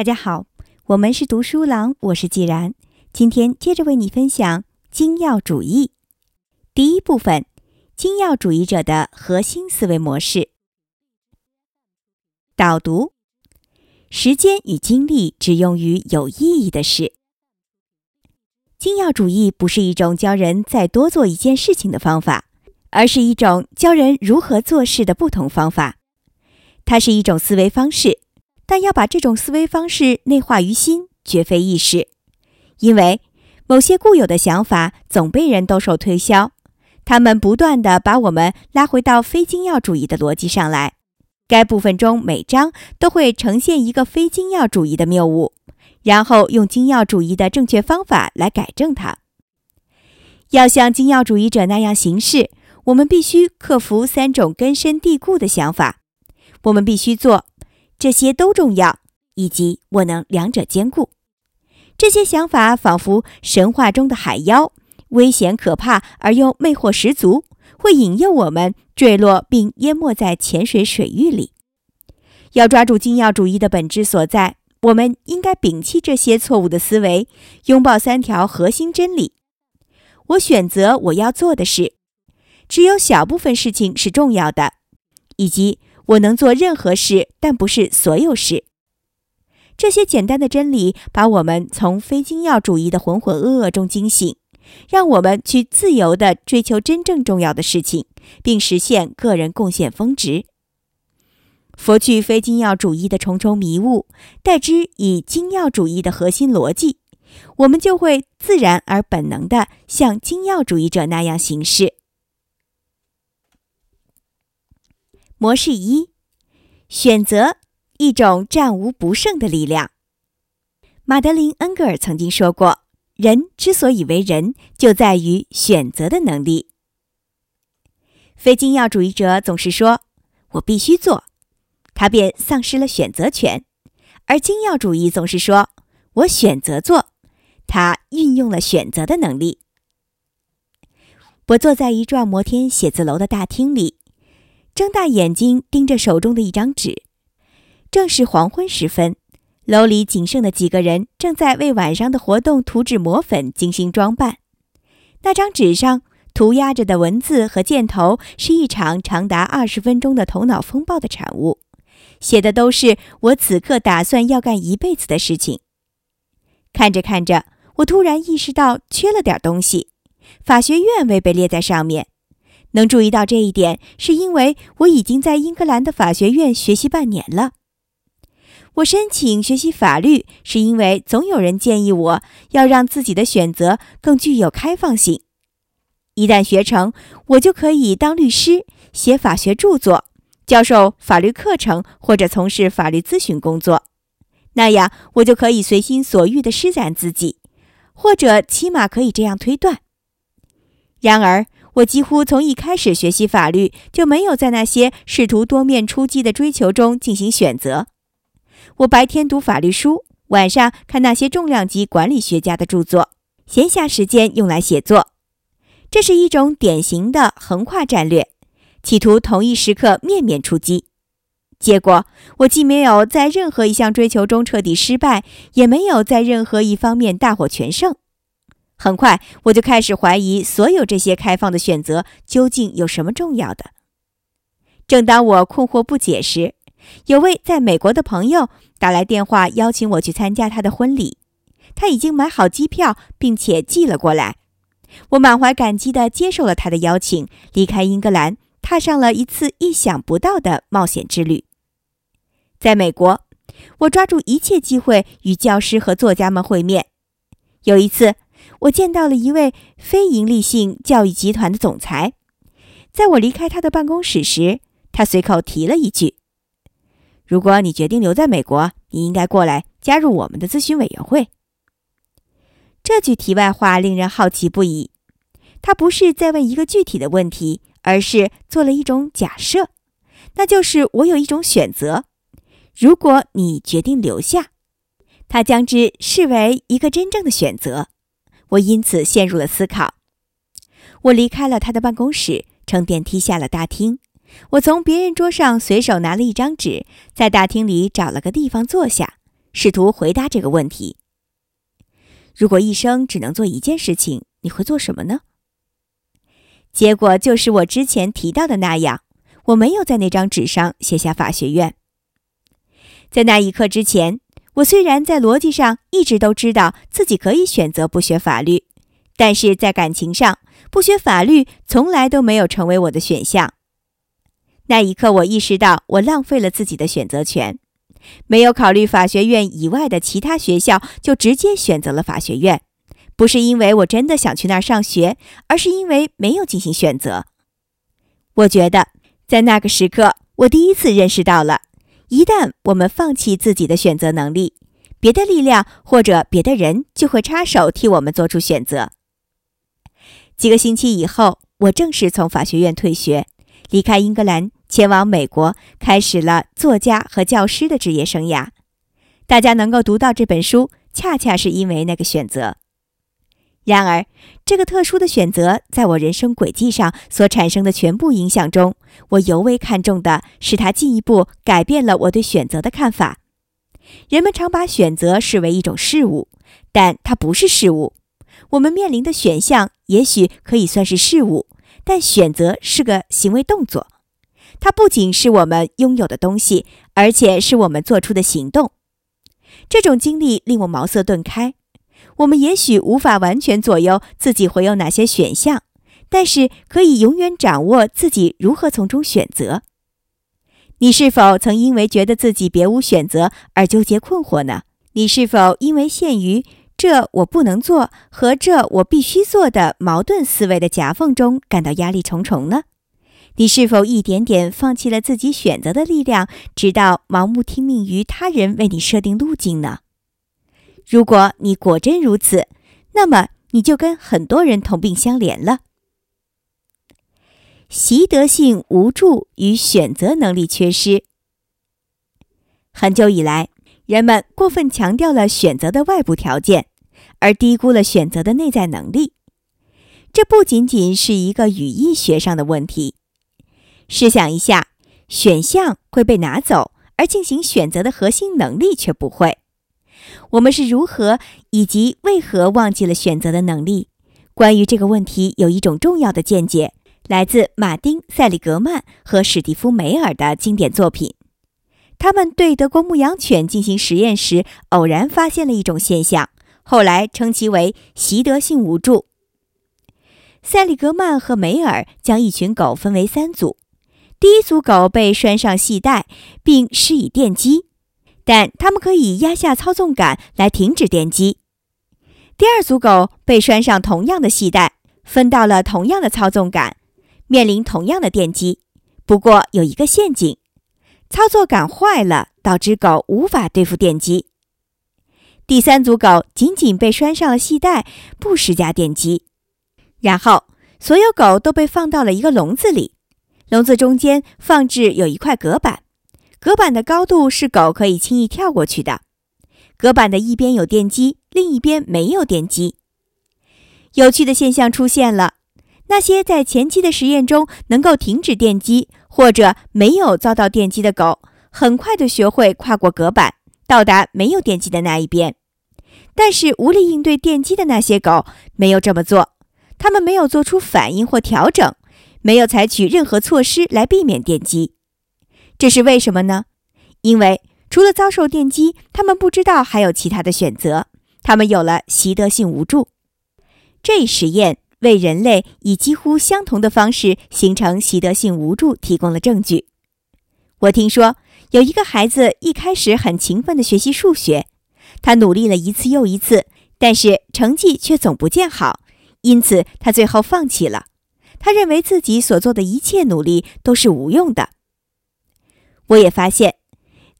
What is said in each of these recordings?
大家好，我们是读书郎，我是既然。今天接着为你分享精要主义第一部分：精要主义者的核心思维模式。导读：时间与精力只用于有意义的事。精要主义不是一种教人再多做一件事情的方法，而是一种教人如何做事的不同方法。它是一种思维方式。但要把这种思维方式内化于心，绝非易事，因为某些固有的想法总被人兜售推销，他们不断地把我们拉回到非精要主义的逻辑上来。该部分中每章都会呈现一个非精要主义的谬误，然后用精要主义的正确方法来改正它。要像精要主义者那样行事，我们必须克服三种根深蒂固的想法，我们必须做。这些都重要，以及我能两者兼顾。这些想法仿佛神话中的海妖，危险可怕而又魅惑十足，会引诱我们坠落并淹没在浅水水域里。要抓住精要主义的本质所在，我们应该摒弃这些错误的思维，拥抱三条核心真理：我选择我要做的事，只有小部分事情是重要的，以及。我能做任何事，但不是所有事。这些简单的真理把我们从非精要主义的浑浑噩噩中惊醒，让我们去自由地追求真正重要的事情，并实现个人贡献峰值。拂去非精要主义的重重迷雾，代之以精要主义的核心逻辑，我们就会自然而本能地像精要主义者那样行事。模式一：选择一种战无不胜的力量。马德琳·恩格尔曾经说过：“人之所以为人，就在于选择的能力。”非精要主义者总是说：“我必须做”，他便丧失了选择权；而精要主义总是说：“我选择做”，他运用了选择的能力。我坐在一幢摩天写字楼的大厅里。睁大眼睛盯着手中的一张纸，正是黄昏时分，楼里仅剩的几个人正在为晚上的活动涂脂抹粉、精心装扮。那张纸上涂鸦着的文字和箭头是一场长达二十分钟的头脑风暴的产物，写的都是我此刻打算要干一辈子的事情。看着看着，我突然意识到缺了点东西，法学院未被列在上面。能注意到这一点，是因为我已经在英格兰的法学院学习半年了。我申请学习法律，是因为总有人建议我要让自己的选择更具有开放性。一旦学成，我就可以当律师、写法学著作、教授法律课程或者从事法律咨询工作。那样，我就可以随心所欲地施展自己，或者起码可以这样推断。然而，我几乎从一开始学习法律就没有在那些试图多面出击的追求中进行选择。我白天读法律书，晚上看那些重量级管理学家的著作，闲暇时间用来写作。这是一种典型的横跨战略，企图同一时刻面面出击。结果，我既没有在任何一项追求中彻底失败，也没有在任何一方面大获全胜。很快，我就开始怀疑所有这些开放的选择究竟有什么重要的。正当我困惑不解时，有位在美国的朋友打来电话，邀请我去参加他的婚礼。他已经买好机票，并且寄了过来。我满怀感激地接受了他的邀请，离开英格兰，踏上了一次意想不到的冒险之旅。在美国，我抓住一切机会与教师和作家们会面。有一次。我见到了一位非营利性教育集团的总裁，在我离开他的办公室时，他随口提了一句：“如果你决定留在美国，你应该过来加入我们的咨询委员会。”这句题外话令人好奇不已。他不是在问一个具体的问题，而是做了一种假设，那就是我有一种选择。如果你决定留下，他将之视为一个真正的选择。我因此陷入了思考。我离开了他的办公室，乘电梯下了大厅。我从别人桌上随手拿了一张纸，在大厅里找了个地方坐下，试图回答这个问题。如果一生只能做一件事情，你会做什么呢？结果就是我之前提到的那样，我没有在那张纸上写下法学院。在那一刻之前，我虽然在逻辑上一直都知道自己可以选择不学法律，但是在感情上，不学法律从来都没有成为我的选项。那一刻，我意识到我浪费了自己的选择权，没有考虑法学院以外的其他学校，就直接选择了法学院。不是因为我真的想去那儿上学，而是因为没有进行选择。我觉得，在那个时刻，我第一次认识到了，一旦我们放弃自己的选择能力，别的力量或者别的人就会插手替我们做出选择。几个星期以后，我正式从法学院退学，离开英格兰，前往美国，开始了作家和教师的职业生涯。大家能够读到这本书，恰恰是因为那个选择。然而，这个特殊的选择在我人生轨迹上所产生的全部影响中，我尤为看重的是它进一步改变了我对选择的看法。人们常把选择视为一种事物，但它不是事物。我们面临的选项也许可以算是事物，但选择是个行为动作。它不仅是我们拥有的东西，而且是我们做出的行动。这种经历令我茅塞顿开。我们也许无法完全左右自己会有哪些选项，但是可以永远掌握自己如何从中选择。你是否曾因为觉得自己别无选择而纠结困惑呢？你是否因为陷于“这我不能做”和“这我必须做”的矛盾思维的夹缝中感到压力重重呢？你是否一点点放弃了自己选择的力量，直到盲目听命于他人为你设定路径呢？如果你果真如此，那么你就跟很多人同病相怜了。习得性无助与选择能力缺失。很久以来，人们过分强调了选择的外部条件，而低估了选择的内在能力。这不仅仅是一个语义学上的问题。试想一下，选项会被拿走，而进行选择的核心能力却不会。我们是如何以及为何忘记了选择的能力？关于这个问题，有一种重要的见解，来自马丁·塞里格曼和史蒂夫·梅尔的经典作品。他们对德国牧羊犬进行实验时，偶然发现了一种现象，后来称其为习得性无助。塞里格曼和梅尔将一群狗分为三组，第一组狗被拴上系带，并施以电击。但他们可以压下操纵杆来停止电击。第二组狗被拴上同样的系带，分到了同样的操纵杆，面临同样的电击。不过有一个陷阱：操作杆坏了，导致狗无法对付电击。第三组狗仅仅被拴上了系带，不施加电击。然后所有狗都被放到了一个笼子里，笼子中间放置有一块隔板。隔板的高度是狗可以轻易跳过去的。隔板的一边有电机，另一边没有电机。有趣的现象出现了：那些在前期的实验中能够停止电击或者没有遭到电击的狗，很快的学会跨过隔板，到达没有电击的那一边。但是无力应对电击的那些狗没有这么做，它们没有做出反应或调整，没有采取任何措施来避免电击。这是为什么呢？因为除了遭受电击，他们不知道还有其他的选择。他们有了习得性无助。这一实验为人类以几乎相同的方式形成习得性无助提供了证据。我听说有一个孩子一开始很勤奋地学习数学，他努力了一次又一次，但是成绩却总不见好，因此他最后放弃了。他认为自己所做的一切努力都是无用的。我也发现，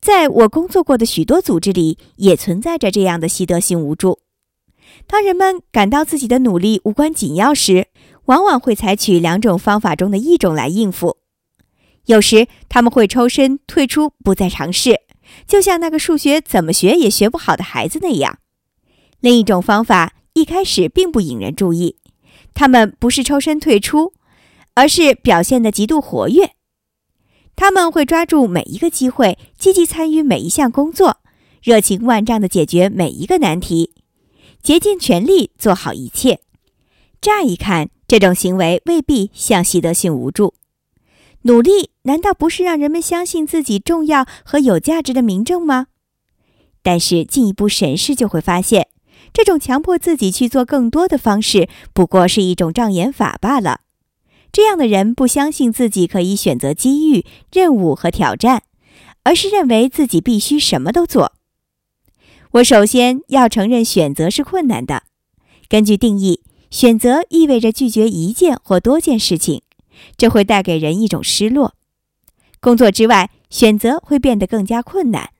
在我工作过的许多组织里，也存在着这样的习得性无助。当人们感到自己的努力无关紧要时，往往会采取两种方法中的一种来应付。有时他们会抽身退出，不再尝试，就像那个数学怎么学也学不好的孩子那样。另一种方法一开始并不引人注意，他们不是抽身退出，而是表现得极度活跃。他们会抓住每一个机会，积极参与每一项工作，热情万丈地解决每一个难题，竭尽全力做好一切。乍一看，这种行为未必像习得性无助。努力难道不是让人们相信自己重要和有价值的明证吗？但是进一步审视就会发现，这种强迫自己去做更多的方式，不过是一种障眼法罢了。这样的人不相信自己可以选择机遇、任务和挑战，而是认为自己必须什么都做。我首先要承认，选择是困难的。根据定义，选择意味着拒绝一件或多件事情，这会带给人一种失落。工作之外，选择会变得更加困难。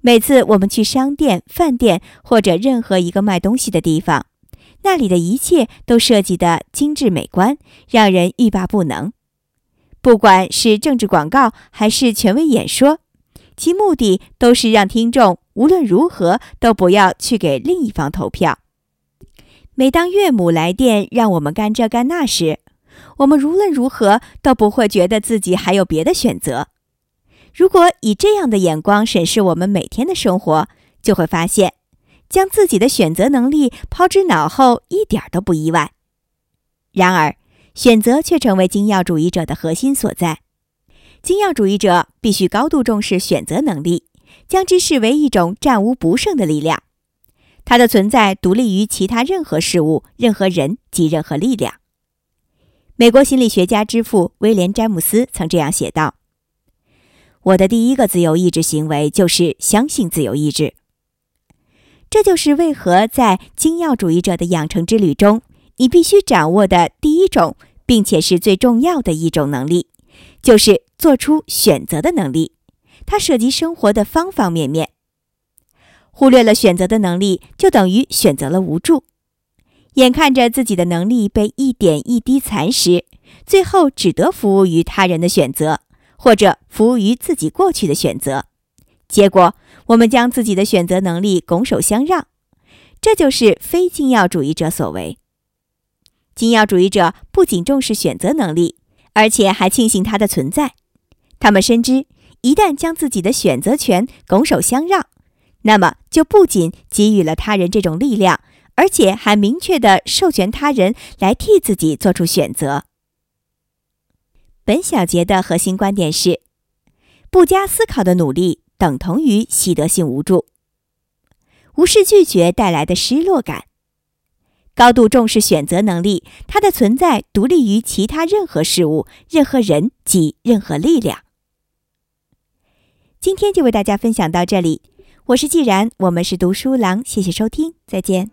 每次我们去商店、饭店或者任何一个卖东西的地方。那里的一切都设计得精致美观，让人欲罢不能。不管是政治广告还是权威演说，其目的都是让听众无论如何都不要去给另一方投票。每当岳母来电让我们干这干那时，我们无论如何都不会觉得自己还有别的选择。如果以这样的眼光审视我们每天的生活，就会发现。将自己的选择能力抛之脑后，一点都不意外。然而，选择却成为精要主义者的核心所在。精要主义者必须高度重视选择能力，将之视为一种战无不胜的力量。它的存在独立于其他任何事物、任何人及任何力量。美国心理学家之父威廉·詹姆斯曾这样写道：“我的第一个自由意志行为就是相信自由意志。”这就是为何在精要主义者的养成之旅中，你必须掌握的第一种，并且是最重要的一种能力，就是做出选择的能力。它涉及生活的方方面面。忽略了选择的能力，就等于选择了无助。眼看着自己的能力被一点一滴蚕食，最后只得服务于他人的选择，或者服务于自己过去的选择。结果，我们将自己的选择能力拱手相让，这就是非精要主义者所为。精要主义者不仅重视选择能力，而且还庆幸它的存在。他们深知，一旦将自己的选择权拱手相让，那么就不仅给予了他人这种力量，而且还明确的授权他人来替自己做出选择。本小节的核心观点是：不加思考的努力。等同于习得性无助，无视拒绝带来的失落感，高度重视选择能力它的存在独立于其他任何事物任何人及任何力量。今天就为大家分享到这里我是既然我们是读书郎谢谢收听再见。